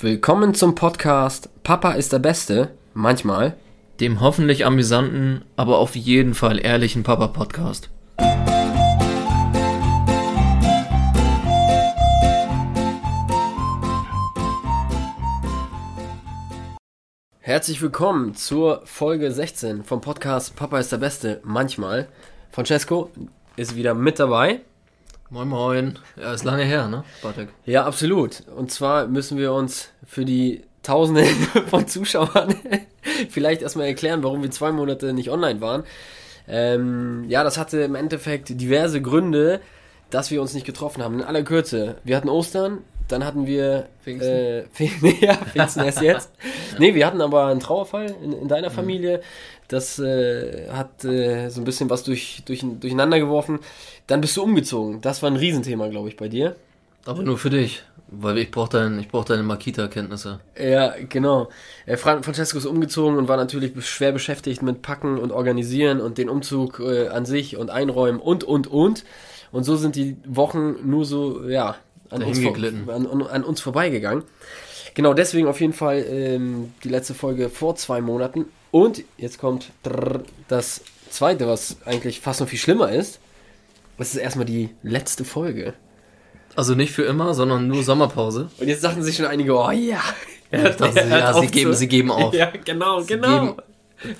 Willkommen zum Podcast Papa ist der Beste, manchmal. Dem hoffentlich amüsanten, aber auf jeden Fall ehrlichen Papa-Podcast. Herzlich willkommen zur Folge 16 vom Podcast Papa ist der Beste, manchmal. Francesco ist wieder mit dabei. Moin Moin. Ja, ist lange her, ne, Bartek? Ja, absolut. Und zwar müssen wir uns für die Tausende von Zuschauern vielleicht erstmal erklären, warum wir zwei Monate nicht online waren. Ähm, ja, das hatte im Endeffekt diverse Gründe, dass wir uns nicht getroffen haben. In aller Kürze. Wir hatten Ostern, dann hatten wir Pfingsten. Äh, ja, Pfingsten erst jetzt. Nee, wir hatten aber einen Trauerfall in, in deiner Familie. Das äh, hat äh, so ein bisschen was durch, durch, durcheinander geworfen. Dann bist du umgezogen. Das war ein Riesenthema, glaube ich, bei dir. Aber nur für dich. Weil ich brauche dein, ich brauch deine Makita-Kenntnisse. Ja, genau. Äh, Fran Francesco ist umgezogen und war natürlich schwer beschäftigt mit Packen und Organisieren und den Umzug äh, an sich und Einräumen und, und, und. Und so sind die Wochen nur so, ja, an, uns, vor an, an, uns vorbeigegangen. Genau, deswegen auf jeden Fall ähm, die letzte Folge vor zwei Monaten. Und jetzt kommt das zweite, was eigentlich fast noch viel schlimmer ist. Das ist erstmal die letzte Folge. Also nicht für immer, sondern nur Sommerpause. Und jetzt dachten sich schon einige, oh ja. Ich dachte, sie- ja, sie geben, sie geben auf. Ja, genau, Sie genau. Geben,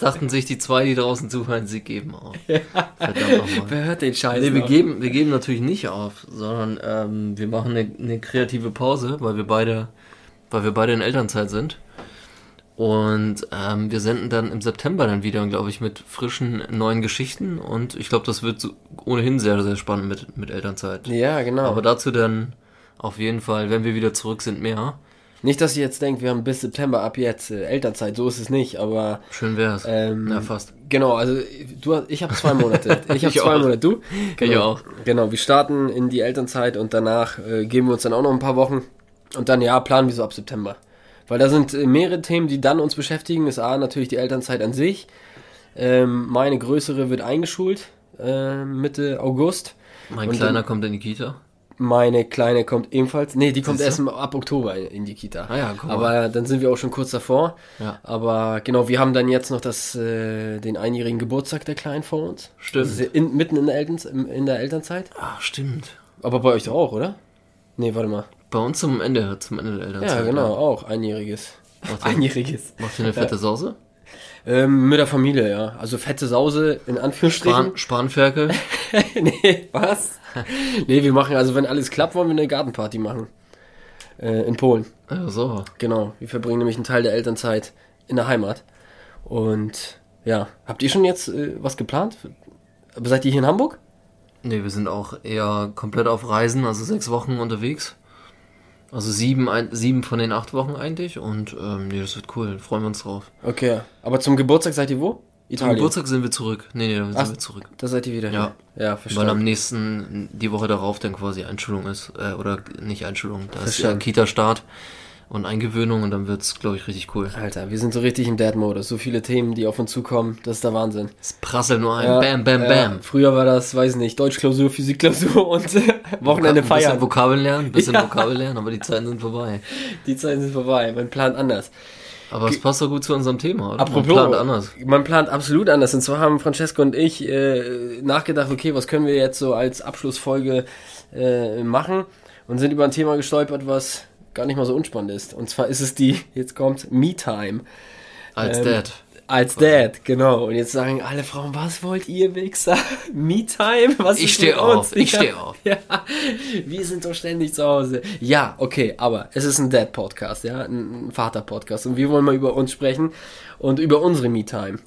dachten sich die zwei, die draußen zuhören, sie geben auf. Verdammt nochmal. Wer hört den Scheiß? Nee, wir noch? geben, wir geben natürlich nicht auf, sondern ähm, wir machen eine, eine kreative Pause, weil wir beide, weil wir beide in Elternzeit sind. Und ähm, wir senden dann im September dann wieder, glaube ich, mit frischen neuen Geschichten. Und ich glaube, das wird so ohnehin sehr, sehr spannend mit, mit Elternzeit. Ja, genau. Aber dazu dann auf jeden Fall, wenn wir wieder zurück sind, mehr. Nicht, dass ihr jetzt denkt, wir haben bis September ab jetzt äh, Elternzeit. So ist es nicht. Aber Schön wär's. ähm, ja, fast. genau, also du, hast- ich habe zwei Monate. Ich habe zwei auch. Monate. Du? Genau. Ich auch. Genau. Wir starten in die Elternzeit und danach äh, geben wir uns dann auch noch ein paar Wochen und dann ja planen wir so ab September. Weil da sind äh, mehrere Themen, die dann uns beschäftigen. Ist A natürlich die Elternzeit an sich. Ähm, meine größere wird eingeschult äh, Mitte August. Mein Und Kleiner kommt in die Kita. Meine Kleine kommt ebenfalls. Nee, die kommt erst ab Oktober in, die Kita. Ah ja, mal. Aber dann sind wir auch schon kurz davor. Ja. Aber genau, wir haben dann jetzt noch das, äh, den einjährigen Geburtstag der Kleinen vor uns. Stimmt. Ist in, mitten in der, Eltern, in der Elternzeit. Ah, stimmt. Aber bei euch doch auch, oder? Nee, warte mal. Bei uns zum Ende, zum Ende der Elternzeit. Ja, genau, auch einjähriges. Macht ihr- Einjähriges. Macht ihr eine fette Sause? Ähm, mit der Familie, ja. Also fette Sause in Anführungsstrichen. Span Spanferkel? nee, was? nee, wir machen, also wenn alles klappt, wollen wir eine Gartenparty machen. Äh, in Polen. Ja, so. Genau, wir verbringen nämlich einen Teil der Elternzeit in der Heimat. Und ja, habt ihr schon jetzt äh, was geplant? Aber seid ihr hier in Hamburg? Nee, wir sind auch eher komplett auf Reisen, also sechs Wochen unterwegs. Also sieben, ein, sieben von den acht Wochen eigentlich. Und ähm, nee, das wird cool. Freuen wir uns drauf. Okay, aber zum Geburtstag seid ihr wo? Zum Italien. Geburtstag sind wir zurück. Nee, nee, da sind Ach, wir zurück. Da seid ihr wieder. Ja. hier. Ja, Weil verstanden. am nächsten, die Woche darauf dann quasi Einschulung ist. Äh, oder nicht Einschulung, da ist ja Verstanden. Kita-Start und Eingewöhnung und dann wird's, glaube ich, richtig cool. Alter, wir sind so richtig im Dad-Modus. So viele Themen, die auf uns zukommen, das ist der Wahnsinn. Es prasselt nur ein. Ja, bam, bam, ja. bam. Früher war das, weiß nicht, Deutschklausur, Physikklausur und äh, Wochenende Ein bisschen feiern. Vokabeln lernen, bisschen Ja. Vokabeln lernen, aber die Zeiten sind vorbei. Die Zeiten sind vorbei. Man plant anders. Aber es passt doch gut zu unserem Thema, oder? Apropos, Man plant anders. man plant absolut anders. Und zwar haben Francesco und ich äh, nachgedacht, okay, was können wir jetzt so als Abschlussfolge äh, machen? Und sind über ein Thema gestolpert, was gar nicht mal so unspannend ist. Und zwar ist es die, jetzt kommt Me-Time. Als Ähm, Dad. Als Dad, genau. Und jetzt sagen alle Frauen, was wollt ihr, Wichser? Me-Time? Was Ich ist steh mit auf, ich Ja. steh auf. Ja, wir sind doch ständig zu Hause. Ja, okay, aber es ist ein Dad-Podcast, ja, ein Vater-Podcast. Und wir wollen mal über uns sprechen und über unsere Me-Time.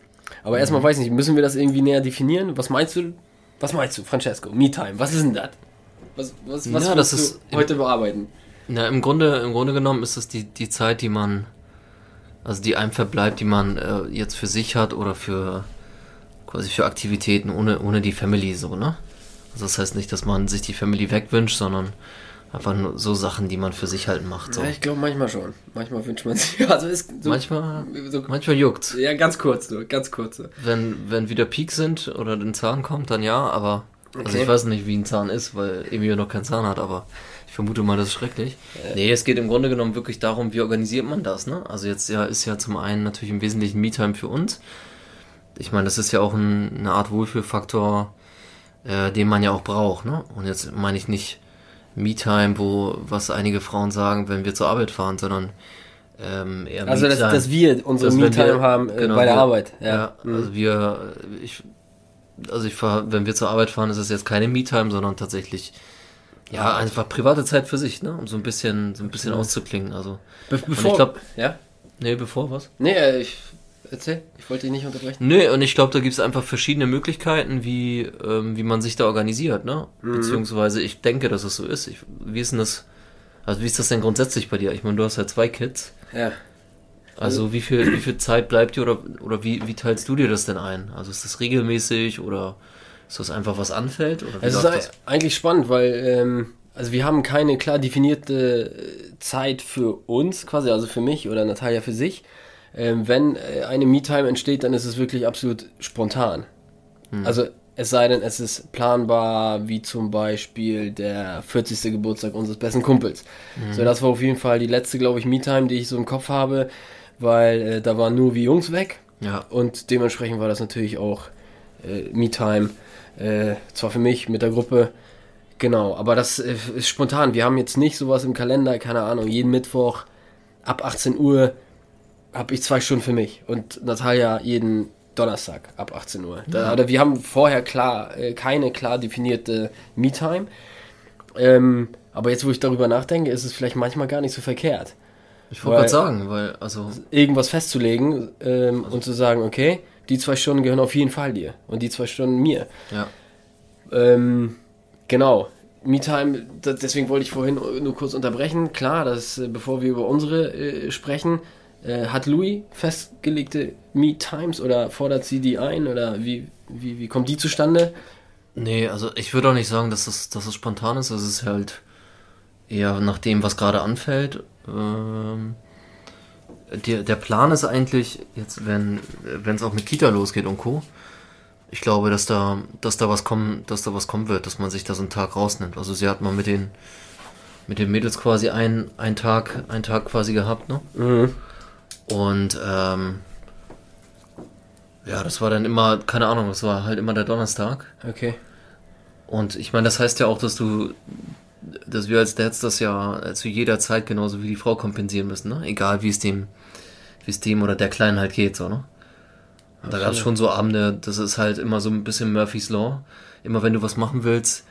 Aber Mhm. erstmal weiß ich nicht, müssen wir das irgendwie näher definieren? Was meinst du? Was meinst du, Francesco? Me-Time, was ist denn das? Was, was, was Ja, das ist- heute bearbeiten? Na, im Grunde, im Grunde genommen ist das die, die Zeit, die man, also die einem verbleibt, die man äh, jetzt für sich hat oder für quasi für Aktivitäten ohne, ohne die Family so, ne? Also das heißt nicht, dass man sich die Family wegwünscht, sondern einfach nur so Sachen, die man für sich halt macht. So. Ja, ich glaube manchmal schon. Manchmal wünscht man sich. Also ist so, manchmal, so, manchmal juckt's. ja, ganz kurz nur, ganz kurz. nur. Wenn, wenn wieder Peak sind oder ein Zahn kommt, dann ja, aber also Okay. ich weiß nicht, wie ein Zahn ist, weil Emilio noch keinen Zahn hat, aber Ich vermute mal, das ist schrecklich. Äh. Nee, es geht im Grunde genommen wirklich darum, wie organisiert man das, ne? Also jetzt ja, ist ja zum einen natürlich im Wesentlichen Me-Time für uns. Ich meine, das ist ja auch ein, eine Art Wohlfühlfaktor, äh, den man ja auch braucht, ne? Und jetzt meine ich nicht Me-Time, wo, was einige Frauen sagen, wenn wir zur Arbeit fahren, sondern ähm, eher Also, dass, dass wir unsere Me-Time haben äh, genau, bei der wir, Arbeit. Ja, ja mhm. also wir, ich, also ich fahr, wenn wir zur Arbeit fahren, ist es jetzt keine Me-Time, sondern tatsächlich ja, einfach private Zeit für sich, ne? Um so ein bisschen, so ein bisschen auszuklingen. Also. Be bevor, ich glaube, ja? Nee, bevor was? Nee, äh, ich erzähl, ich wollte dich nicht unterbrechen. Nee, und ich glaube, da gibt es einfach verschiedene Möglichkeiten, wie, ähm, wie man sich da organisiert, ne? Mhm. Beziehungsweise ich denke, dass es so ist. Ich, wie ist denn das? Also wie ist das denn grundsätzlich bei dir? Ich meine, du hast ja zwei Kids. Ja. Also wie viel, wie viel Zeit bleibt dir oder, oder wie, wie teilst du dir das denn ein? Also ist das regelmäßig oder ist das einfach was anfällt? Oder es ist das? eigentlich spannend, weil ähm, also wir haben keine klar definierte äh, Zeit für uns quasi, also für mich oder Natalia für sich. Ähm, wenn äh, eine Me-Time entsteht, dann ist es wirklich absolut spontan. Hm. Also es sei denn, es ist planbar, wie zum Beispiel der 40. Geburtstag unseres besten Kumpels. Mhm. So, das war auf jeden Fall die letzte, glaube ich, Me-Time, die ich so im Kopf habe, weil äh, da waren nur wie Jungs weg. Ja. Und dementsprechend war das natürlich auch äh, Me-Time äh, zwar für mich mit der Gruppe, genau, aber das äh, ist spontan. Wir haben jetzt nicht sowas im Kalender, keine Ahnung, jeden Mittwoch ab 18 Uhr habe ich zwei Stunden für mich und Natalia jeden Donnerstag ab 18 Uhr. Da, oder wir haben vorher klar äh, keine klar definierte Me-Time. Ähm, aber jetzt, wo ich darüber nachdenke, ist es vielleicht manchmal gar nicht so verkehrt. Ich wollte gerade sagen, weil also irgendwas festzulegen ähm, also und zu sagen, okay, die zwei Stunden gehören auf jeden Fall dir und die zwei Stunden mir. Ja. Ähm, genau. MeTime, deswegen wollte ich vorhin nur kurz unterbrechen. Klar, dass äh, bevor wir über unsere äh, sprechen, äh, hat Louis festgelegte Me-Times oder fordert sie die ein oder wie, wie, wie kommt die zustande? Nee, also ich würde auch nicht sagen, dass es, dass es spontan ist. Es ist halt eher nach dem, was gerade anfällt. Ähm, der, der Plan ist eigentlich, jetzt wenn es auch mit Kita losgeht und Co., ich glaube, dass da, dass da was kommen, dass da was kommen wird, dass man sich da so einen Tag rausnimmt. Also sie hat mal mit den mit den Mädels quasi einen, einen Tag, einen Tag quasi gehabt, ne? Mhm. Und ähm, ja, das war dann immer, keine Ahnung, das war halt immer der Donnerstag. Okay. Und ich meine, das heißt ja auch, dass du dass wir als Dads das ja zu jeder Zeit genauso wie die Frau kompensieren müssen, ne? Egal wie es dem, wie es dem oder der Kleinen halt geht, so, ne? Da gab es schon so Abende, das ist halt immer so ein bisschen Murphy's Law. Immer wenn du was machen willst,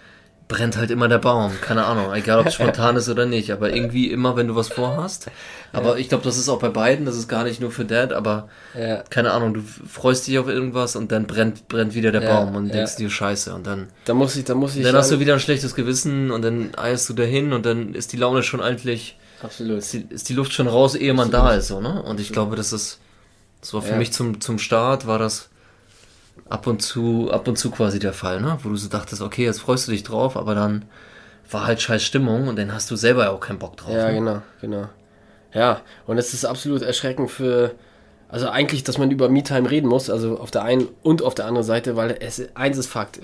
brennt halt immer der Baum. Keine Ahnung, egal ob es spontan ist oder nicht, aber irgendwie immer, wenn du was vorhast. Aber ja. ich glaube, das ist auch bei beiden, das ist gar nicht nur für Dad, aber ja. keine Ahnung, du freust dich auf irgendwas und dann brennt, brennt wieder der ja, Baum und denkst dir Scheiße und dann. Da muss ich, da muss ich. Dann hast du wieder ein schlechtes Gewissen und dann eierst du dahin und dann ist die Laune schon eigentlich. Absolut. Ist die, ist die Luft schon raus, ehe man Absolut. da ist, so, ne? Und ich glaube, das ist, das war für mich zum, zum Start, war das ab und zu, ab und zu quasi der Fall, ne? Wo du so dachtest, okay, jetzt freust du dich drauf, aber dann war halt scheiß Stimmung und dann hast du selber auch keinen Bock drauf. Ja, ne? genau, genau. Ja, und es ist absolut erschreckend für, also eigentlich, dass man über Me-Time reden muss, also auf der einen und auf der anderen Seite, weil es eins ist Fakt.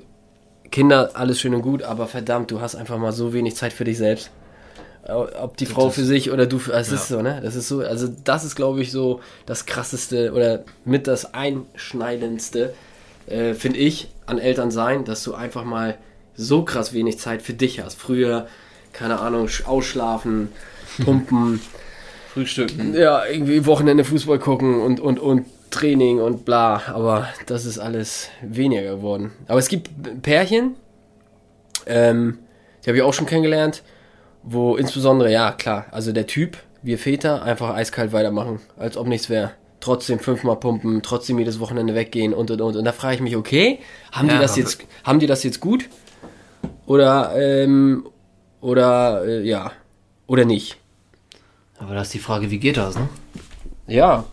Kinder, alles schön und gut, aber verdammt, du hast einfach mal so wenig Zeit für dich selbst. Ob die Frau für sich oder du für. Also es ja. ist so, ne? Das ist so, also das ist, glaube ich, so das krasseste oder mit das einschneidendste, äh, finde ich, an Eltern sein, dass du einfach mal so krass wenig Zeit für dich hast. Früher, keine Ahnung, ausschlafen, pumpen, frühstücken. Ja, irgendwie Wochenende Fußball gucken und, und, und Training und bla. Aber das ist alles weniger geworden. Aber es gibt Pärchen, ähm, die habe ich auch schon kennengelernt, wo insbesondere, ja klar, also der Typ, wir Väter, einfach eiskalt weitermachen, als ob nichts wäre trotzdem fünfmal pumpen, trotzdem jedes Wochenende weggehen und und und. Und da frage ich mich, okay, haben ja, die das jetzt, haben die das jetzt gut? Oder, ähm, oder, äh, ja, oder nicht? Aber da ist die Frage, wie geht das, ne? Ja,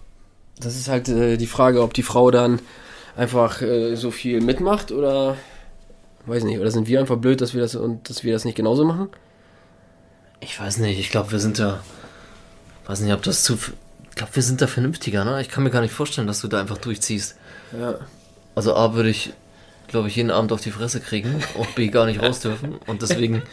das ist halt äh, die Frage, ob die Frau dann einfach äh, so viel mitmacht oder, weiß nicht, oder sind wir einfach blöd, dass wir das und dass wir das nicht genauso machen? Ich weiß nicht, ich glaube, wir sind da, weiß nicht, ob das zu, ich glaube, wir sind da vernünftiger, ne? Ich kann mir gar nicht vorstellen, dass du da einfach durchziehst. Ja. Also A würde ich, glaube ich, jeden Abend auf die Fresse kriegen und B gar nicht raus dürfen. Und deswegen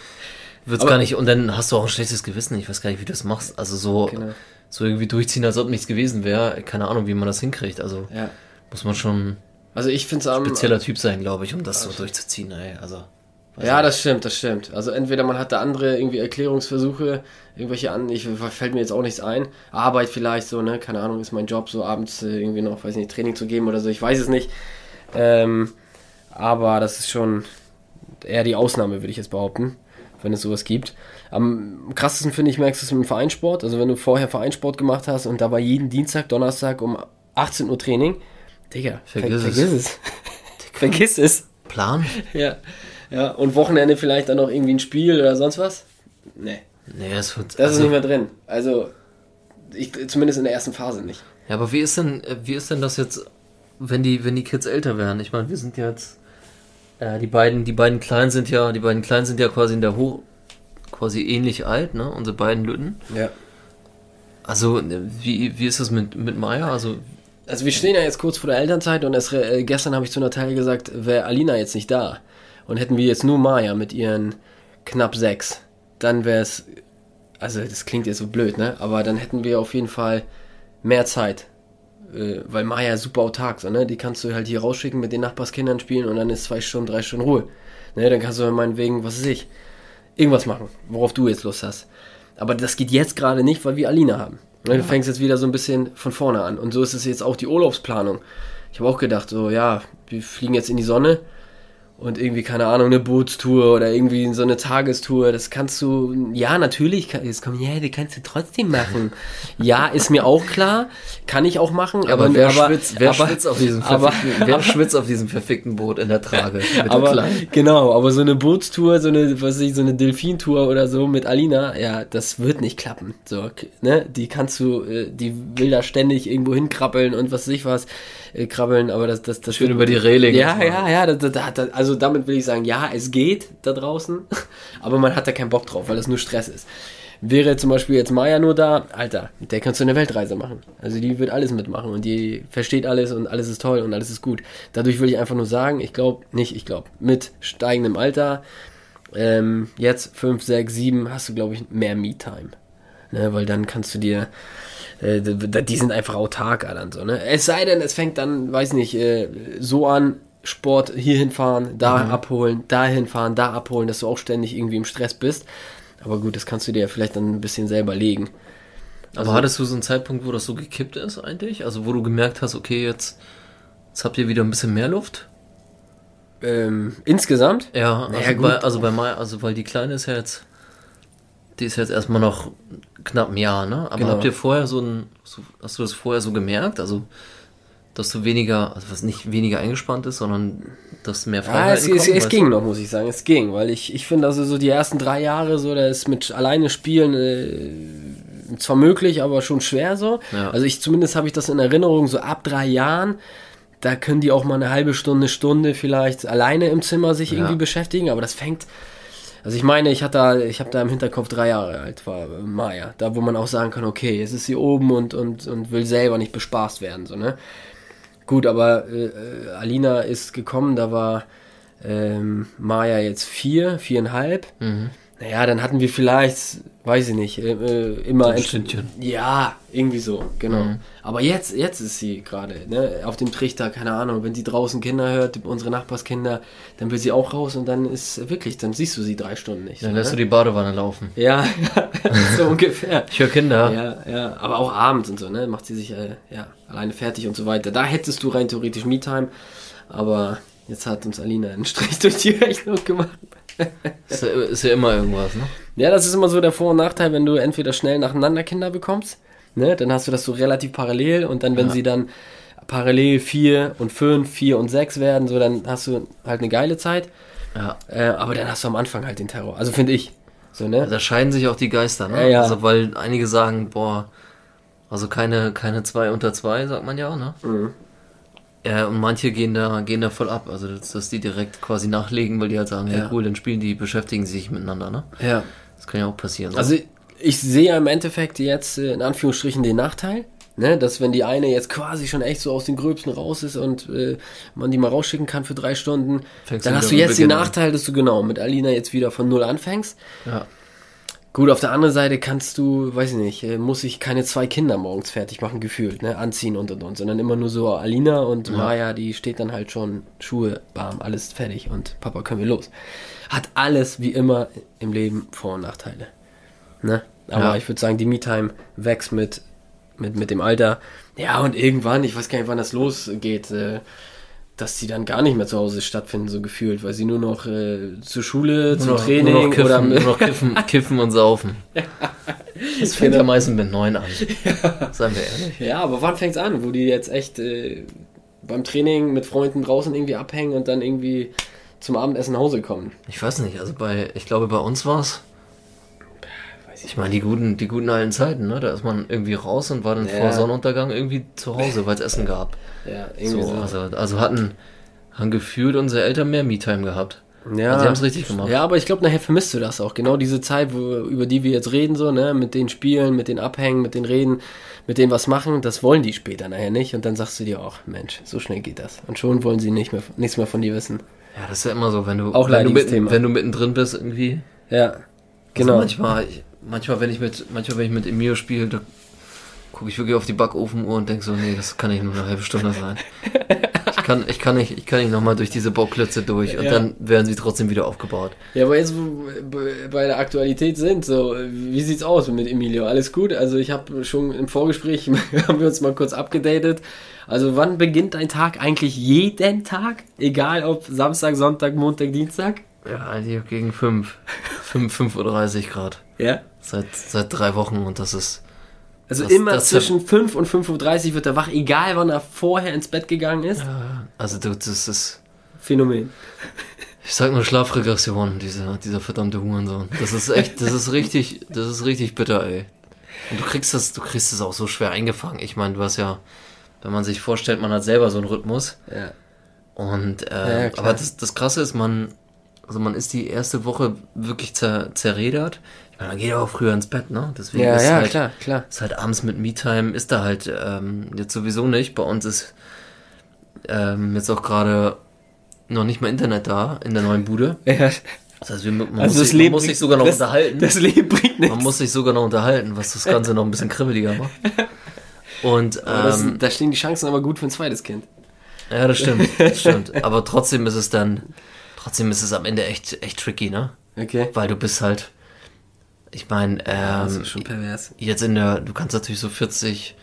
Wird's Aber- gar nicht, und dann hast du auch ein schlechtes Gewissen. Ich weiß gar nicht, wie du das machst. Also so, Genau. so irgendwie durchziehen, als ob nichts gewesen wäre. Keine Ahnung, wie man das hinkriegt. Also Ja. muss man schon Also ich finde es am. spezieller Typ sein, glaube ich, um das so durchzuziehen. Ey. Also, weiß Ja, das stimmt, das stimmt. Also entweder man hat da andere irgendwie Erklärungsversuche, irgendwelche an, ich fällt mir jetzt auch nichts ein. Arbeit vielleicht so, ne, keine Ahnung, ist mein Job so abends äh, irgendwie noch, weiß nicht, Training zu geben oder so, ich weiß es nicht. Ähm, aber das ist schon eher die Ausnahme, würde ich jetzt behaupten, wenn es sowas gibt. Am krassesten finde ich, merkst du es im Vereinssport. Also wenn du vorher Vereinssport gemacht hast und da war jeden Dienstag, Donnerstag um 18 Uhr Training, Digga, Vergiss ver es. vergiss es. vergiss es. Plan? Ja. Ja, und Wochenende vielleicht dann noch irgendwie ein Spiel oder sonst was? Nee, Nee, es wird. das ist also, nicht mehr drin. Also, ich, zumindest in der ersten Phase nicht. Ja, aber wie ist denn, äh, wie ist denn das jetzt, wenn die, wenn die Kids älter werden? Ich meine, wir sind ja jetzt, äh, die beiden, die beiden Kleinen sind ja, die beiden Kleinen sind ja quasi in der Hoch, quasi ähnlich alt, ne? Unsere beiden Lütten. Ja. Also, äh, wie, wie ist das mit, mit Maya? Also, Also wir stehen ja jetzt kurz vor der Elternzeit und es, äh, gestern habe ich zu Natalia gesagt, wäre Alina jetzt nicht da und hätten wir jetzt nur Maya mit ihren knapp sechs, dann wäre es, also das klingt jetzt so blöd, ne? Aber dann hätten wir auf jeden Fall mehr Zeit. Äh, weil Maya super autark, so, ne? Die kannst du halt hier rausschicken, mit den Nachbarskindern spielen und dann ist zwei Stunden, drei Stunden Ruhe. Ne? Dann kannst du meinetwegen, was weiß ich, irgendwas machen, worauf du jetzt Lust hast. Aber das geht jetzt gerade nicht, weil wir Alina haben. Ne, Du fängst jetzt wieder so ein bisschen von vorne an. Und so ist es jetzt auch die Urlaubsplanung. Ich habe auch gedacht, so, ja, wir fliegen jetzt in die Sonne und irgendwie, keine Ahnung, eine Bootstour oder irgendwie so eine Tagestour. Das kannst du, ja, natürlich, kann- jetzt kommen, ja, die kannst du trotzdem machen. Ja, ist mir auch klar, kann ich auch machen. aber, wer, aber, schwitzt, wer aber, schwitzt auf diesem aber- verfickten, wer schwitzt auf diesem verfickten Boot in der Trage? Aber genau, aber so eine Bootstour, so eine, was weiß ich, so eine Delfintour oder so mit Alina, ja, das wird nicht klappen. So, ne, die kannst du, äh, die will da ständig irgendwo hinkrabbeln und was weiß ich was, äh, krabbeln, aber das, das, das Schön wird- über die Reling. Ja, ja, ja, da, da, da, also damit will ich sagen, ja, es geht da draußen, aber man hat da keinen Bock drauf, weil das nur Stress ist. Wäre zum Beispiel jetzt Maya nur da, Alter, mit der kannst du eine Weltreise machen. Also die wird alles mitmachen und die versteht alles und alles ist toll und alles ist gut. Dadurch will ich einfach nur sagen, ich glaube, nicht ich glaube, mit steigendem Alter, ähm, jetzt 5, 6, 7, hast du, glaube ich, mehr Me-Time. Ne, weil dann kannst du dir, äh, die sind einfach autark dann so, ne? Es sei denn, es fängt dann, weiß nicht, äh, so an, Sport hier hinfahren, da abholen, da hinfahren, da abholen, dass du auch ständig irgendwie im Stress bist. Aber gut, das kannst du dir vielleicht dann ein bisschen selber legen. Aber hattest du so einen Zeitpunkt, wo das so gekippt ist eigentlich? Also wo du gemerkt hast, okay, jetzt, jetzt habt ihr wieder ein bisschen mehr Luft? Ähm, insgesamt? Ja, also, Naja, bei, also bei Mai, also weil die Kleine ist ja jetzt, die ist jetzt erstmal noch knapp ein Jahr, ne? Aber Genau. habt ihr vorher so ein, so, hast du das vorher so gemerkt? Also, dass du weniger, also was nicht weniger eingespannt ist, sondern dass mehr Ja, Freiheit es, es, es ging noch, muss ich sagen. Es ging, weil ich, ich finde, also so die ersten drei Jahre, so, da ist mit alleine Spielen äh, zwar möglich, aber schon schwer so. Ja. Also ich zumindest habe ich das in Erinnerung, so ab drei Jahren, da können die auch mal eine halbe Stunde, Stunde vielleicht alleine im Zimmer sich irgendwie Ja. beschäftigen, aber das fängt. Also ich meine, ich hatte da, ich habe da im Hinterkopf drei Jahre alt war Maya, da wo man auch sagen kann, okay, jetzt ist sie oben und und und will selber nicht bespaßt werden, so ne. Gut, aber äh, äh, Alina ist gekommen, da war ähm, Maya jetzt vier, viereinhalb. Mhm. Naja, dann hatten wir vielleicht, weiß ich nicht, äh, äh, immer ein Stündchen. Ja, irgendwie so, genau. Mhm. Aber jetzt, jetzt ist sie gerade, ne, auf dem Trichter, keine Ahnung, wenn sie draußen Kinder hört, unsere Nachbarskinder, dann will sie auch raus und dann ist wirklich, dann siehst du sie drei Stunden nicht. Dann so, lässt du ne? die Badewanne laufen. Ja, so ungefähr. Ich höre Kinder. Ja, ja, aber auch abends und so, ne? Macht sie sich äh, ja, alleine fertig und so weiter. Da hättest du rein theoretisch Me-Time, aber jetzt hat uns Alina einen Strich durch die Rechnung gemacht. Ist, ja, ist ja immer irgendwas, ne? Ja, das ist immer so der Vor- und Nachteil, wenn du entweder schnell nacheinander Kinder bekommst, ne? Dann hast du das so relativ parallel und dann, wenn Ja. sie dann parallel vier und fünf, vier und sechs werden, so, dann hast du halt eine geile Zeit. Ja. Äh, aber dann hast du am Anfang halt den Terror. Also finde ich. So, ne? Da scheiden sich auch die Geister, ne? Ja, ja. Also weil einige sagen, boah, also keine, keine zwei unter zwei, sagt man ja, ne? Mhm. Ja, und manche gehen da, gehen da voll ab, also dass, dass die direkt quasi nachlegen, weil die halt sagen, ja. Ja. cool, dann spielen die, beschäftigen sie sich miteinander, ne? Ja. Das kann ja auch passieren. so. Also ich sehe im Endeffekt jetzt äh, in Anführungsstrichen den Nachteil. Ne, dass wenn die eine jetzt quasi schon echt so aus den Gröbsten raus ist und äh, man die mal rausschicken kann für drei Stunden, Fängst dann hast du jetzt den. Nachteil, dass du genau mit Alina jetzt wieder von null anfängst. Ja. Gut, auf der anderen Seite kannst du, weiß ich nicht, äh, muss ich keine zwei Kinder morgens fertig machen, gefühlt, ne, anziehen und und und, sondern immer nur so Alina und Maya, die steht dann halt schon, Schuhe warm, alles fertig und Papa, können wir los. Hat alles wie immer im Leben Vor- und Nachteile. Ne? Aber Ja. ich würde sagen, die Me-Time wächst mit, mit, mit dem Alter. Ja, und irgendwann, ich weiß gar nicht, wann das losgeht, äh, dass die dann gar nicht mehr zu Hause stattfinden, so gefühlt, weil sie nur noch äh, zur Schule, zum Nur noch, Training nur noch kiffen, oder nur noch kiffen, kiffen und saufen. Das fängt ja meistens mit neun an. Seien wir ehrlich. Ja, aber wann fängt's an, wo die jetzt echt äh, beim Training mit Freunden draußen irgendwie abhängen und dann irgendwie zum Abendessen nach Hause kommen? Ich weiß nicht, also bei, ich glaube bei uns war's. Ich meine, die guten, die guten alten Zeiten, ne? Da ist man irgendwie raus und war dann Ja. vor Sonnenuntergang irgendwie zu Hause, weil es Essen gab. Ja, irgendwie So, so. also, also hatten, haben gefühlt unsere Eltern mehr Me-Time gehabt. Ja, Also die haben's richtig gemacht. Ja, aber ich glaube, nachher vermisst du das auch. Genau diese Zeit, wo, über die wir jetzt reden, so, ne, mit den Spielen, mit den Abhängen, mit den Reden, mit denen was machen, das wollen die später nachher nicht. Und dann sagst du dir auch, Mensch, so schnell geht das. Und schon wollen sie nicht mehr, nichts mehr von dir wissen. Ja, das ist ja immer so, wenn du, Auch wenn, du mitten, wenn du mittendrin bist irgendwie. Ja, Also genau. manchmal, ich, manchmal, wenn ich mit, manchmal, wenn ich mit Emilio spiele, da gucke ich wirklich auf die Backofenuhr und denke so, nee, das kann nicht nur eine halbe Stunde sein. Ich kann, ich kann nicht, ich kann nicht nochmal durch diese Bauklötze durch und Ja. dann werden sie trotzdem wieder aufgebaut. Ja, aber jetzt, wo wir bei der Aktualität sind, so, wie sieht's aus mit Emilio? Alles gut? Also ich habe schon im Vorgespräch, haben wir uns mal kurz abgedatet. Also wann beginnt dein Tag eigentlich jeden Tag? Egal ob Samstag, Sonntag, Montag, Dienstag? Ja, eigentlich gegen 5, 5, 5.30 Uhr Grad. Ja. Seit, seit drei Wochen und das ist, Also Das- immer das- zwischen 5 und 5.30 Uhr wird er wach, egal wann er vorher ins Bett gegangen ist. also du, das ist, Phänomen. ich sag nur Schlafregression, dieser, dieser verdammte Hurensohn. Das ist echt, das ist richtig, das ist richtig bitter, ey. Und du kriegst das, du kriegst es auch so schwer eingefangen. Ich meine, du hast ja, wenn man sich vorstellt, man hat selber so einen Rhythmus. Ja. Und Ja, ja, äh, klar. aber das, das Krasse ist, man, also man ist die erste Woche wirklich zer, zerredert. Ich meine, man geht auch früher ins Bett, ne? Deswegen Ja, ist ja, halt, klar, klar. ist halt abends mit Me-Time, ist da halt ähm, jetzt sowieso nicht. Bei uns ist ähm, jetzt auch gerade noch nicht mal Internet da in der neuen Bude. Ja. Das heißt, wir, man, Also muss, das sich, Leben man muss sich sogar noch das, unterhalten. Das Leben bringt nichts. man muss sich sogar noch unterhalten, was das Ganze noch ein bisschen kribbeliger macht. Und Aber das, ähm, da stehen die Chancen aber gut für ein zweites Kind. Ja, das stimmt, das stimmt. Aber trotzdem ist es dann, trotzdem ist es am Ende echt, echt tricky, ne? Okay. Weil du bist halt, ich meine, das ähm, ist schon pervers. jetzt in der, du kannst natürlich so 40,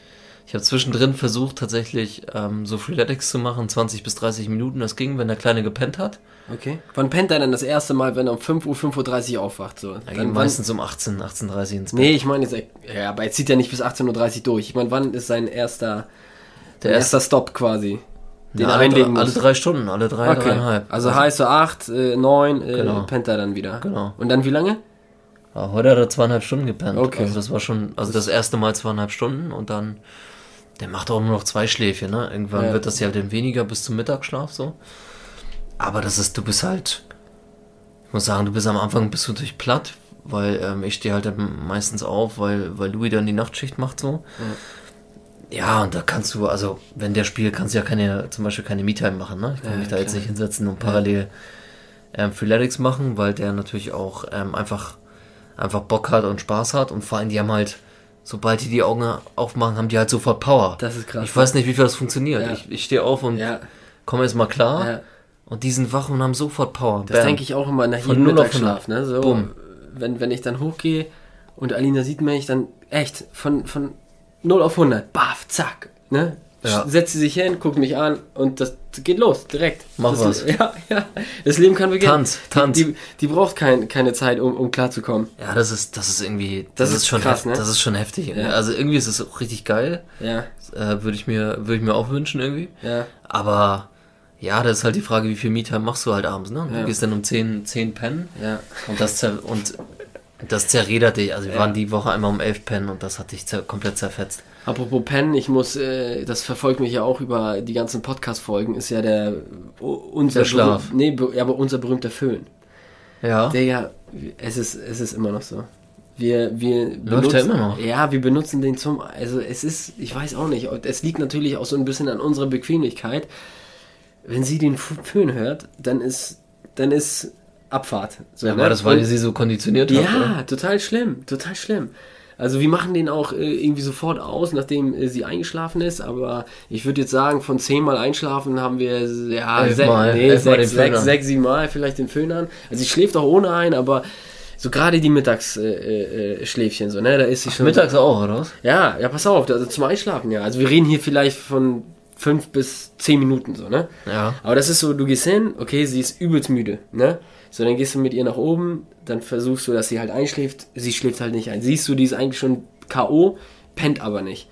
ich habe zwischendrin versucht tatsächlich ähm, so Freeletics zu machen, 20 bis 30 Minuten, das ging, wenn der Kleine gepennt hat. Okay. Wann pennt er denn das erste Mal, wenn er um 5 Uhr, 5.30 Uhr aufwacht? So? Er ging meistens um 18, 18.30 ins Bett. Nee, ich meine jetzt, ja, aber er zieht ja nicht bis 18.30 Uhr durch. Ich meine, wann ist sein erster, Der der erste- erster Stopp quasi? Den Ja, alle, einlegen drei, alle drei Stunden, alle drei, Okay. dreieinhalb. Also heißt so 8, äh, 9, äh, Genau. pennt er dann wieder. Genau. Und dann wie lange? Ja, heute hat er zweieinhalb Stunden gepennt. Okay. Also das war schon, also das erste Mal zweieinhalb Stunden und dann, der macht auch nur noch zwei Schläfchen, ne? Irgendwann Ja. wird das ja dann weniger bis zum Mittagsschlaf so. Aber das ist, du bist halt, ich muss sagen, du bist am Anfang bist du natürlich platt, weil ähm, ich stehe halt dann meistens auf, weil, weil Louis dann die Nachtschicht macht so. Ja, und da kannst du, also wenn der spielt, kannst du ja keine, zum Beispiel keine Me-Time machen, ne? Ich kann Ja, mich da jetzt klar. nicht hinsetzen und parallel ähm, Freeletics machen, weil der natürlich auch ähm, einfach, einfach Bock hat und Spaß hat und vor allem die haben halt, sobald die die Augen aufmachen, haben die halt sofort Power. Das ist krass. Ich weiß nicht, wie viel das funktioniert. Ja. Ich, ich stehe auf und Ja. komme jetzt mal klar Ja. und die sind wach und haben sofort Power. Das denke ich auch immer nach jedem 0 auf Mittagsschlaf, ne? So, Bumm. wenn, wenn ich dann hochgehe und Alina sieht mich, dann echt von, von 0 auf 100, baff, zack, ne? Ja. Setzt sie sich hin, guckt mich an und das geht los, direkt. Mach das, was. Ja, ja. Das Leben kann beginnen. Tanz, Tanz. Die, die, die braucht kein, keine Zeit, um, um klarzukommen. Ja, das ist, das ist irgendwie, Das das, ist ist schon krass, heft, ne? das ist schon heftig. Ja. Also irgendwie ist es auch richtig geil. Ja, Äh, würde ich mir, würde ich mir auch wünschen irgendwie. ja. Aber ja, das ist halt die Frage, wie viel Me-Time machst du halt abends, ne? Du Ja. gehst dann um 10, 10 pennen Ja, und das und das zerredert dich. Also wir Ja. waren die Woche einmal um 11 pennen und das hat dich zer komplett zerfetzt. Apropos Pen, ich muss, äh, das verfolgt mich ja auch über die ganzen Podcast-Folgen, ist ja der, unser Der Schlaf. nee, aber unser berühmter Föhn. Ja. Der ja, es ist, es ist immer noch so. Wir, wir Läuft benutzen, ja immer noch. Ja, wir benutzen den zum, also es ist, ich weiß auch nicht, es liegt natürlich auch so ein bisschen an unserer Bequemlichkeit. Wenn sie den Föhn hört, dann ist, dann ist Abfahrt. So, Ja, ne? war das, weil ihr sie so konditioniert habt? ja, oder? total schlimm, total schlimm. Also wir machen den auch äh, irgendwie sofort aus, nachdem äh, sie eingeschlafen ist, aber ich würde jetzt sagen, von zehnmal einschlafen haben wir ja Elfmal, nee, elfmal den sechs, Föhn sechs, sechs, sieben Mal vielleicht den Föhn an. Also sie schläft auch ohne ein, aber so gerade die Mittagsschläfchen, äh, äh, so, ne, da ist sie schon. Mittags auch, oder was? Ja, ja, pass auf, also zum Einschlafen, ja. Also wir reden hier vielleicht von fünf bis zehn Minuten so, ne? Ja. Aber das ist so, du gehst hin, okay, sie ist übelst müde, ne? So, dann gehst du mit ihr nach oben, dann versuchst du, dass sie halt einschläft, sie schläft halt nicht ein. Siehst du, die ist eigentlich schon K.O., pennt aber nicht.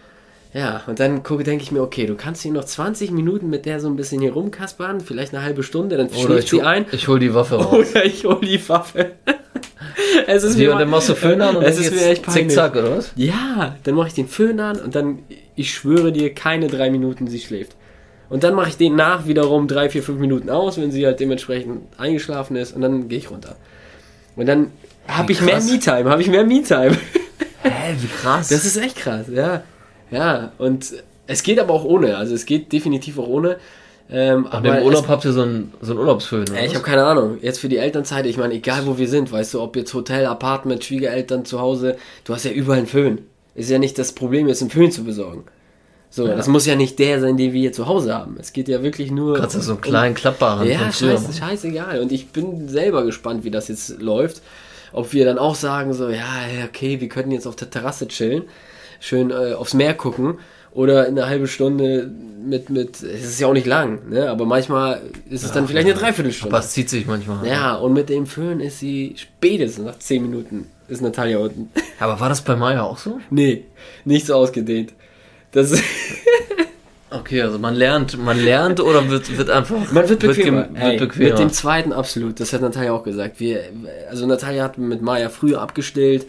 Ja, und dann gucke, denke ich mir, okay, du kannst hier noch 20 Minuten mit der so ein bisschen hier rumkaspern, vielleicht eine halbe Stunde, dann Oder schläft sie ein. ich hol die Waffe raus. Oder ich hol die Waffe. es ist Wie, mir und dann machst du Föhn an und es dann ist mir echt peinlich. zickzack, oder was? Ja, dann mache ich den Föhn an und dann, ich schwöre dir, keine drei Minuten sie schläft. Und dann mache ich den nach wiederum drei, vier, fünf Minuten aus, wenn sie halt dementsprechend eingeschlafen ist und dann gehe ich runter. Und dann habe ich mehr. Me-Time, habe ich mehr Me-Time. Hä, wie krass. Das ist echt krass, ja. Ja, und es geht aber auch ohne, also es geht definitiv auch ohne. Ähm, Und im aber Urlaub es, habt ihr so einen, so einen Urlaubsföhn, oder Ey, ich habe keine Ahnung. Jetzt für die Elternzeit, ich meine, egal wo wir sind, weißt du, ob jetzt Hotel, Apartment, Schwiegereltern zu Hause, du hast ja überall einen Föhn. Ist ja nicht das Problem, jetzt einen Föhn zu besorgen. So, das muss ja nicht der sein, den wir hier zu Hause haben. Es geht ja wirklich nur. Kannst du so einen um- kleinen klappbaren ja, von früher scheiße, machen. scheißegal. Und ich bin selber gespannt, wie das jetzt läuft. Ob wir dann auch sagen, so, ja, ja, okay, wir könnten jetzt auf der Terrasse chillen, schön äh, aufs Meer gucken oder in einer halben Stunde mit, mit, es ist ja auch nicht lang, ne? aber manchmal ist es dann vielleicht eine Dreiviertelstunde. Aber es zieht sich manchmal. Ja, und mit dem Föhn ist sie spätestens nach 10 Minuten ist Natalia unten. Aber war das bei Maya auch so? Nee, nicht so ausgedehnt. Das Okay, also man lernt, man lernt oder wird, wird einfach. Man wird bequemer. Wird Ey, bequemer. Mit dem zweiten absolut. Das hat Natalia auch gesagt. Wir, also Natalia hat mit Maya früher abgestillt.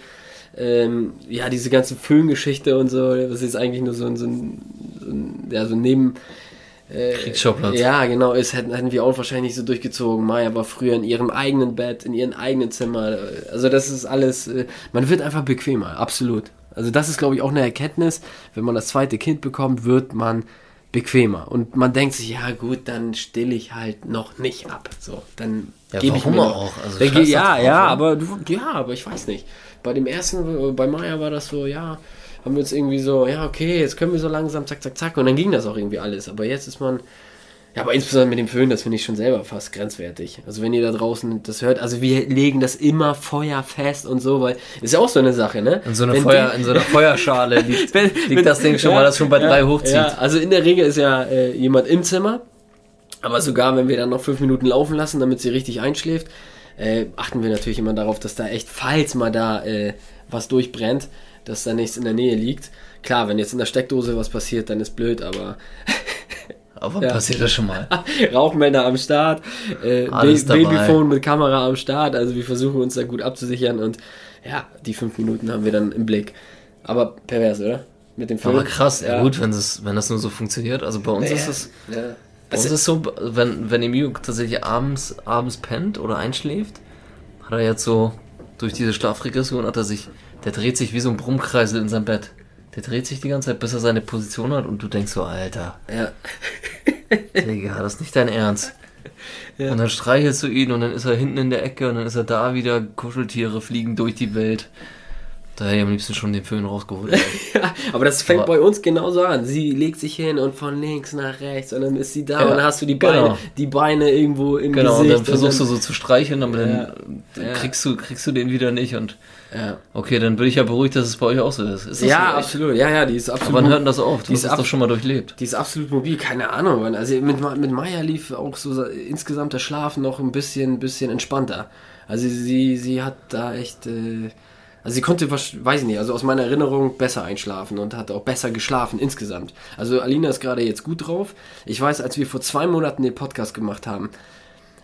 Ähm, ja, diese ganze Föhngeschichte und so, das ist eigentlich nur so ein, so ein, so ein ja, so ein Neben, Kriegsschauplatz. Ja, genau, ist hätten, hätten wir auch wahrscheinlich so durchgezogen. Maya war früher in ihrem eigenen Bett, in ihrem eigenen Zimmer. Also das ist alles, äh, man wird einfach bequemer, absolut. Also das ist, glaube ich, auch eine Erkenntnis. Wenn man das zweite Kind bekommt, wird man bequemer. Und man denkt sich, ja gut, dann still ich halt noch nicht ab. So, dann Ja, gebe ich mir auch? Also dann ja, drauf, ja, aber du- ja, aber ich weiß nicht. Bei dem ersten, äh, bei Maya war das so, ja, haben wir uns irgendwie so, ja, okay, jetzt können wir so langsam, zack, zack, zack. Und dann ging das auch irgendwie alles. Aber jetzt ist man, ja, aber insbesondere mit dem Föhn, das finde ich schon selber fast grenzwertig. Also wenn ihr da draußen das hört, also wir legen das immer feuerfest und so, weil ist ja auch so eine Sache, ne? In so, einer Wenn Feuer, die- in so einer Feuerschale liegt, wenn- liegt wenn- das Ding schon ja, mal, das schon bei drei ja, hochzieht. Ja, also in der Regel ist ja äh, jemand im Zimmer, aber sogar wenn wir dann noch fünf Minuten laufen lassen, damit sie richtig einschläft, äh, achten wir natürlich immer darauf, dass da echt, falls mal da äh, was durchbrennt, dass da nichts in der Nähe liegt. Klar, wenn jetzt in der Steckdose was passiert, dann ist blöd, aber Aber Ja. passiert das schon mal. Rauchmelder am Start, äh, Ba-. Babyphone mit Kamera am Start, also wir versuchen uns da gut abzusichern und ja, die fünf Minuten haben wir dann im Blick. Aber pervers, oder? Mit dem Film. Aber krass, ja. gut, wenn das, wenn das nur so funktioniert. Also bei uns ist es, Ja. bei uns ist so, wenn, wenn Emilio tatsächlich abends, abends pennt oder einschläft, hat er jetzt so, durch diese Schlafregression hat er sich, der dreht sich wie so ein Brummkreisel in seinem Bett. Der dreht sich die ganze Zeit, bis er seine Position hat und du denkst so, Alter, Ja. Digga, das ist nicht dein Ernst. Ja. Und dann streichelst du ihn und dann ist er hinten in der Ecke und dann ist er da wieder, Kuscheltiere fliegen durch die Welt. Da hätte ich am liebsten schon den Föhn rausgeholt. Ja, aber das fängt Aber- bei uns genauso an. Sie legt sich hin und von links nach rechts und dann ist sie da Ja, und dann hast du die Beine, genau. die Beine irgendwo im genau, Gesicht. und dann versuchst du so zu streicheln, aber Ja, dann kriegst du, kriegst du den wieder nicht und Ja, okay, dann bin ich ja beruhigt, dass es bei euch auch so ist. ist das ja absolut. Ja, ja, die ist absolut. Aber wann hört das auf? Du Die ist hast ab- doch schon mal durchlebt. Die ist absolut mobil, keine Ahnung. wann. Also mit, mit Maya lief auch so insgesamt der Schlaf noch ein bisschen, bisschen entspannter. Also sie, sie hat da echt, äh, also sie konnte, weiß ich nicht, also aus meiner Erinnerung besser einschlafen und hat auch besser geschlafen insgesamt. Also Alina ist gerade jetzt gut drauf. Ich weiß, als wir vor zwei Monaten den Podcast gemacht haben,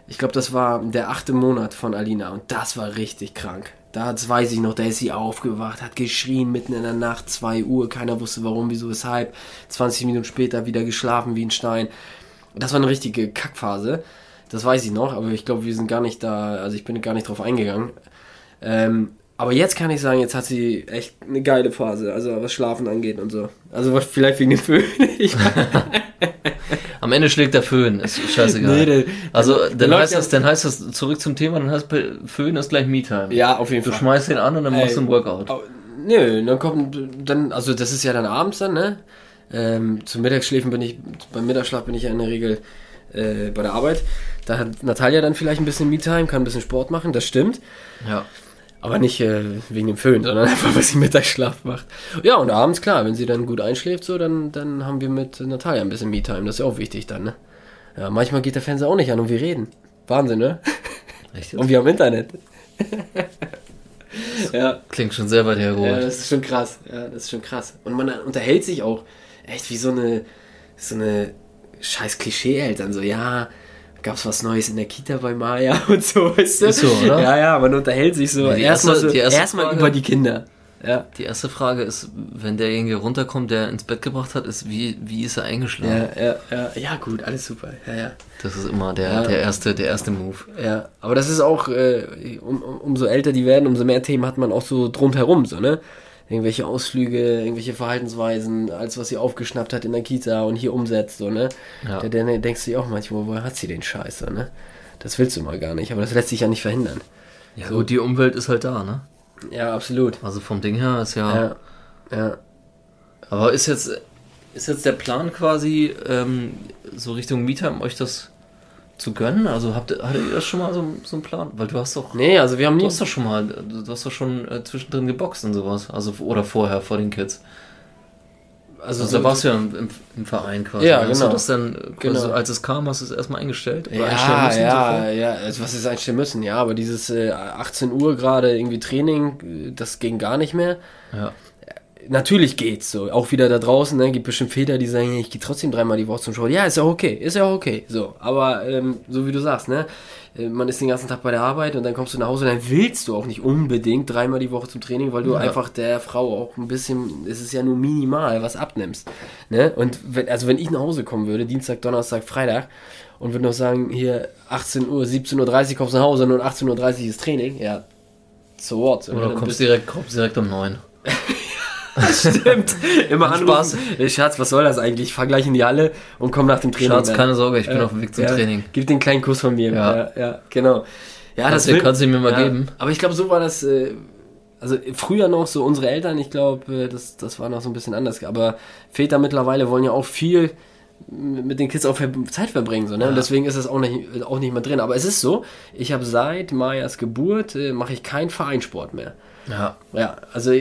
ich glaube, das war der achte Monat von Alina und das war richtig krank. Da das weiß ich noch, da ist sie aufgewacht, hat geschrien mitten in der Nacht, 2 Uhr, keiner wusste warum, wieso, weshalb. 20 Minuten später wieder geschlafen wie ein Stein. Das war eine richtige Kackphase. Das weiß ich noch, aber ich glaube, wir sind gar nicht da, also ich bin gar nicht drauf eingegangen. Ähm, Aber jetzt kann ich sagen, jetzt hat sie echt eine geile Phase, also was Schlafen angeht und so. Also was- vielleicht wegen dem Föhn. Am Ende schlägt der Föhn, ist scheißegal. Nee, der- also der dann läuft heißt, das, dann heißt das, zurück zum Thema, dann heißt Föhn ist gleich Me-Time. ja, auf jeden Du Fall. schmeißt den an und dann machst du Ey. ein Workout. Nö, dann kommt dann, also das ist ja dann abends dann, ne? Ähm, zum Mittagsschläfen bin ich, beim Mittagsschlaf bin ich ja in der Regel äh, bei der Arbeit. Da hat Natalia dann vielleicht ein bisschen Me-Time, kann ein bisschen Sport machen, das stimmt. Ja. Aber nicht äh, wegen dem Föhn, sondern einfach, weil sie Mittagsschlaf macht. Ja, und abends, klar, wenn sie dann gut einschläft, so, dann, dann haben wir mit Natalia ein bisschen Me-Time. Das ist ja auch wichtig dann, ne? Ja, manchmal geht der Fernseher auch nicht an und wir reden. Wahnsinn, ne? Echt Und wir haben Internet. ja. Klingt schon sehr weit Ja, hergeholt. das ist schon krass. Ja, das ist schon krass. Und man unterhält sich auch echt wie so eine, so eine scheiß Klischee-Eltern. So, ja, gab's was Neues in der Kita bei Maya und so, weißt du? Ist so, oder? Ja, ja, man unterhält sich so. Erstmal erste- so, die erste erstmal Frage- über die Kinder. Ja. Die erste Frage ist, wenn derjenige runterkommt, der ins Bett gebracht hat, ist, wie, wie ist er eingeschlafen? Ja, ja, ja, ja, gut, alles super. Ja, ja. Das ist immer der, Ja. der, erste, der erste Move. Ja, aber das ist auch, äh, um, um, umso älter die werden, umso mehr Themen hat man auch so drumherum, so, ne? Irgendwelche Ausflüge, irgendwelche Verhaltensweisen, alles, was sie aufgeschnappt hat in der Kita und hier umsetzt, so, ne? Ja. Da, da denkst du dir auch manchmal, woher hat sie den Scheiß, so, ne? Das willst du mal gar nicht, aber das lässt sich ja nicht verhindern. Ja, gut, die Umwelt ist halt da, ne? Ja, absolut. Also vom Ding her ist ja. Ja, ja. Aber ist jetzt, ist jetzt der Plan quasi, ähm, so Richtung Mieter, euch das zu gönnen? Also habt ihr, hattet ihr das schon mal so, so einen Plan? Weil du hast doch. Nee, also wir haben Du nie. hast doch schon mal, du hast doch schon äh, zwischendrin geboxt und sowas. Also oder vorher vor den Kids. Also, Also da warst du ja im, im, im Verein quasi. Ja, Hast genau. du das dann, Genau. als es kam, hast du es erstmal eingestellt? Oder einstellen Ja, müssen ja, sofort? ja, also was ist einstellen müssen, ja, aber dieses äh, 18 Uhr gerade irgendwie Training, äh, das ging gar nicht mehr. ja. Natürlich geht's so. Auch wieder da draußen, ne, gibt bestimmt Väter, die sagen, ich gehe trotzdem dreimal die Woche zum Sport. Ja, ist ja okay, ist ja okay. So, aber ähm, so wie du sagst, ne, äh, man ist den ganzen Tag bei der Arbeit und dann kommst du nach Hause und dann willst du auch nicht unbedingt dreimal die Woche zum Training, weil du Ja. einfach der Frau auch ein bisschen, es ist ja nur minimal, was abnimmst. Ne? Und wenn, also wenn ich nach Hause kommen würde, Dienstag, Donnerstag, Freitag, und würde noch sagen, hier 18 Uhr, 17.30 Uhr kommst du nach Hause und 18.30 Uhr ist Training, ja, so what? Oder Dann kommst bist- direkt, kommst direkt um neun. Stimmt. Immer anrufen. Ey, Schatz, was soll das eigentlich? Ich fahr gleich in die Halle und komm nach dem Training. Schatz, dann. keine Sorge, ich bin Ja, auf dem Weg zum ja, Training. Gib den kleinen Kuss von mir. Ja. Ja, ja, genau. Ja, Kannst du- kannst du mir mal geben? Aber ich glaube, so war das, äh, also früher noch so unsere Eltern, ich glaube, äh, das, das war noch so ein bisschen anders. Aber Väter mittlerweile wollen ja auch viel mit den Kids auch ver Zeit verbringen, so, ne? Und deswegen ist es auch nicht, auch nicht mehr drin. Aber es ist so, ich habe seit Mayas Geburt, äh, mache ich keinen Vereinssport mehr. Ja. Ja, also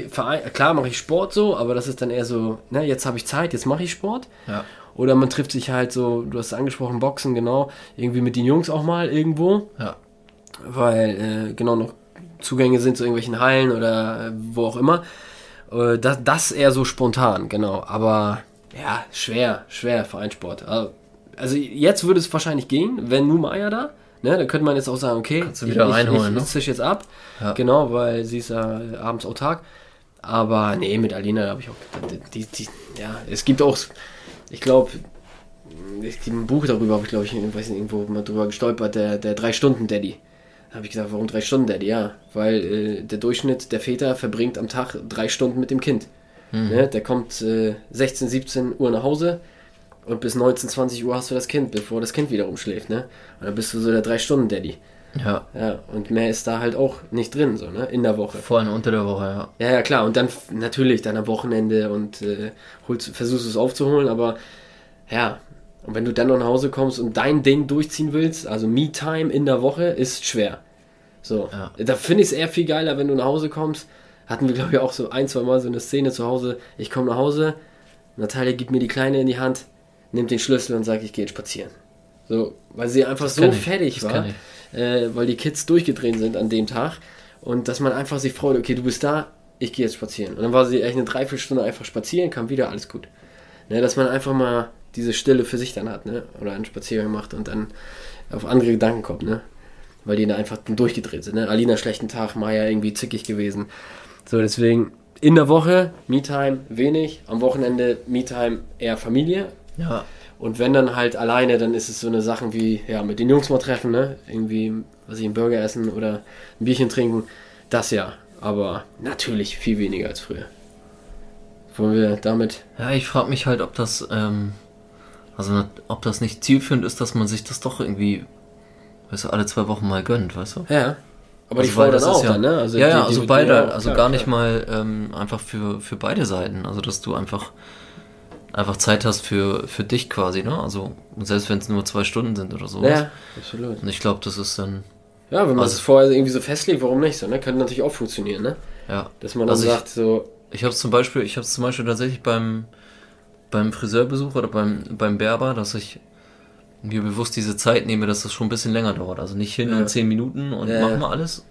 klar mache ich Sport so, aber das ist dann eher so, ne, jetzt habe ich Zeit, jetzt mache ich Sport. Ja. Oder man trifft sich halt so, du hast es angesprochen, Boxen, genau, irgendwie mit den Jungs auch mal irgendwo, Ja. weil äh, genau noch Zugänge sind zu irgendwelchen Hallen oder äh, wo auch immer. Äh, das, das eher so spontan, genau. Aber ja, schwer, schwer Vereinssport. Also, also jetzt würde es wahrscheinlich gehen, wenn nur Maya da. Ne, dann könnte man jetzt auch sagen, okay, Kannst du wieder ich, reinholen, ich, ne? ich jetzt ab. Ja. Genau, weil sie ist ja abends autark. Aber nee, mit Alina habe ich auch. Die, die, ja, es gibt auch, ich glaube, ein Buch darüber, habe ich glaube ich, ich weiß nicht, irgendwo mal drüber gestolpert, der, der Drei-Stunden-Daddy. Da habe ich gesagt, warum drei Stunden Daddy? Ja, weil äh, der Durchschnitt der Väter verbringt am Tag drei Stunden mit dem Kind. Ne? Der kommt äh, 16, 17 Uhr nach Hause und bis 19, 20 Uhr hast du das Kind, bevor das Kind wieder umschläft. Ne? Und dann bist du so der Drei-Stunden-Daddy. Ja. Ja, und mehr ist da halt auch nicht drin, so, ne? In der Woche. Vor allem unter der Woche, ja. Ja, ja, klar. Und dann natürlich dann am Wochenende und äh, holst, versuchst es aufzuholen, aber ja. Und wenn du dann noch nach Hause kommst und dein Ding durchziehen willst, also Me-Time in der Woche, ist schwer. So. Ja. Da finde ich es eher viel geiler, wenn du nach Hause kommst. Hatten wir, glaube ich, auch so ein, zwei Mal so eine Szene zu Hause. Ich komme nach Hause, Natalia gibt mir die Kleine in die Hand, nimmt den Schlüssel und sagt, ich gehe jetzt spazieren. So, weil sie einfach so kenn ich. fertig Das war, äh, weil die Kids durchgedreht sind an dem Tag und dass man einfach sich freut, okay, du bist da, ich gehe jetzt spazieren. Und dann war sie echt eine Dreiviertelstunde einfach spazieren, kam wieder, alles gut. Ne, dass man einfach mal diese Stille für sich dann hat, ne? Oder einen Spaziergang macht und dann auf andere Gedanken kommt, ne? Weil die da einfach dann durchgedreht sind, ne? Alina schlechten Tag, Maya irgendwie zickig gewesen. So, deswegen in der Woche Me-Time wenig, am Wochenende Me-Time eher Familie. Ja. Und wenn dann halt alleine, dann ist es so eine Sachen wie, ja, mit den Jungs mal treffen, ne? Irgendwie, was ich, einen Burger essen oder ein Bierchen trinken. Das ja. Aber natürlich viel weniger als früher. Wollen wir damit. Ja, ich frage mich halt, ob das, ähm, also ob das nicht zielführend ist, dass man sich das doch irgendwie, weißt du, alle zwei Wochen mal gönnt, weißt du? Ja. Aber die Also, Frau weil dann das ist auch, ja, dann, ne? Also ja, die- ja, die- also die- beide, ja, also klar, gar nicht klar. mal ähm, einfach für, für beide Seiten. Also dass du einfach einfach Zeit hast für, für dich quasi, ne? Also selbst wenn es nur zwei Stunden sind oder sowas. Ja, absolut. Und ich glaube, das ist dann, Ja, wenn man Also- es vorher irgendwie so festlegt, warum nicht so, ne? Könnte natürlich auch funktionieren, ne? ja. Dass man dann Also ich- sagt, so, Ich habe es zum Beispiel, ich habe zum Beispiel tatsächlich beim beim Friseurbesuch oder beim beim Berber, dass ich mir bewusst diese Zeit nehme, dass das schon ein bisschen länger dauert. Also nicht hin Ja. und zehn Minuten und Ja, mach mal alles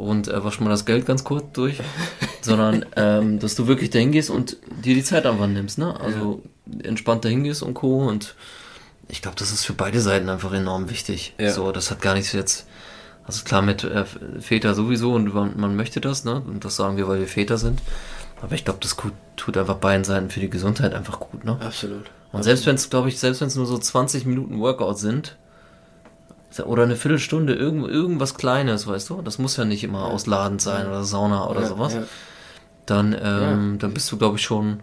und äh, wasch mal das Geld ganz kurz durch, sondern ähm, dass du wirklich dahin gehst und dir die Zeit einfach nimmst, ne? Also entspannt dahin gehst und Co. Und ich glaube, das ist für beide Seiten einfach enorm wichtig. Ja. So, das hat gar nichts jetzt. Also klar mit äh, Väter sowieso und man, man möchte das, ne? Und das sagen wir, weil wir Väter sind. Aber ich glaube, das tut einfach beiden Seiten für die Gesundheit einfach gut, ne? absolut. Und selbst wenn es, glaube ich, selbst wenn es nur so 20 Minuten Workout sind, oder eine Viertelstunde, irgend, irgendwas Kleines, weißt du? Das muss ja nicht immer ausladend sein oder Sauna oder ja, sowas. Ja. Dann, ähm, dann bist du, glaube ich, schon,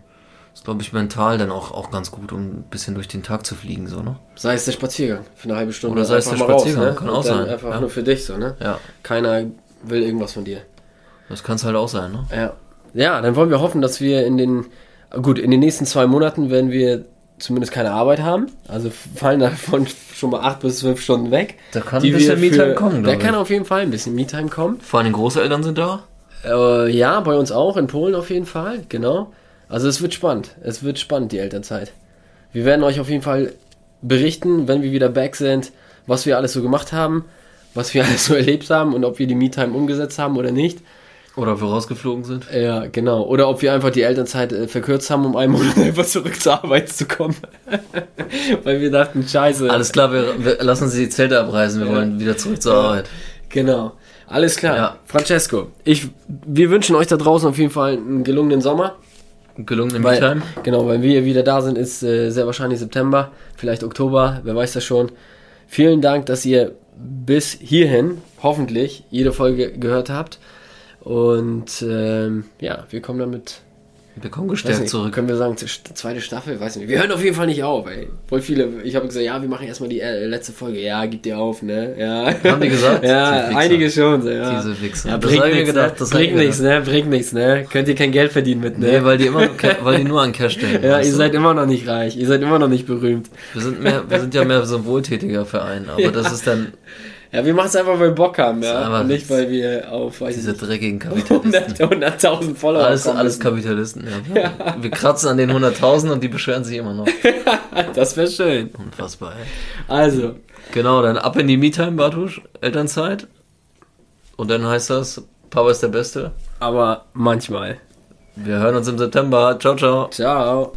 ist, glaube ich, mental dann auch, auch ganz gut, um ein bisschen durch den Tag zu fliegen, so, ne? Sei es der Spaziergang für eine halbe Stunde. Oder sei es der Spaziergang, kann Und auch sein, Einfach ja. nur für dich so, ne? Ja, Keiner will irgendwas von dir. das kann es halt auch sein, ne? Ja. Ja, dann wollen wir hoffen, dass wir in den, gut, in den nächsten zwei Monaten werden wir zumindest keine Arbeit haben. Also fallen davon schon mal acht bis zwölf Stunden weg. Da kann ein bisschen Me-Time kommen, Da kann auf jeden Fall ein bisschen Me-Time kommen. Vor allem Großeltern sind da. Äh, ja, bei uns auch, in Polen auf jeden Fall, genau. Also es wird spannend. Es wird spannend, die Elternzeit. Wir werden euch auf jeden Fall berichten, wenn wir wieder back sind, was wir alles so gemacht haben, was wir alles so erlebt haben und ob wir die Me-Time umgesetzt haben oder nicht. Oder vorausgeflogen sind. Ja, genau. Oder ob wir einfach die Elternzeit äh, verkürzt haben, um einen Monat einfach zurück zur Arbeit zu kommen. Weil wir dachten, scheiße. Alles klar, wir, wir lassen Sie die Zelte abreißen, wir Ja. wollen wieder zurück zur Arbeit. Genau. Alles klar. Ja. Francesco, ich, wir wünschen euch da draußen auf jeden Fall einen gelungenen Sommer. Gelungene Weil, genau, wenn wir wieder da sind, ist äh, sehr wahrscheinlich September, vielleicht Oktober, wer weiß das schon. Vielen Dank, dass ihr bis hierhin hoffentlich jede Folge gehört habt. Und ähm, ja, wir kommen damit Wir kommen gestärkt nicht, zurück. Können wir sagen, zweite Staffel? Weiß nicht. Wir hören auf jeden Fall nicht auf, ey. Voll viele. Ich habe gesagt, ja, wir machen erstmal die äh, letzte Folge. Ja, gib dir auf, ne? Ja. Haben die gesagt? ja, einige schon. So, ja. Diese Wichser. Ja, bringt mir nichts, gedacht, ne? das Bringt nichts, ne? Bringt nichts, ne? Könnt ihr kein Geld verdienen mit, ne? Nee, weil die immer, nur weil die nur an Cash denken. ja, ihr du? seid immer noch nicht reich. Ihr seid immer noch nicht berühmt. wir sind mehr, wir sind ja mehr so ein wohltätiger Verein, aber das ist dann Ja, wir machen es einfach, weil wir Bock haben, ja. Und nicht, weil wir auf, weiß diese nicht, dreckigen Kapitalisten. 100 100.000 Follower Alles, kommen alles. Kapitalisten, ja. Wir kratzen an den 100.000 und die beschweren sich immer noch. Das wäre schön. Unfassbar, ey. Also, Genau, dann ab in die Me-Time, Bartusch, Elternzeit. Und dann heißt das, Papa ist der Beste. aber manchmal. Wir hören uns im September. Ciao, ciao. Ciao.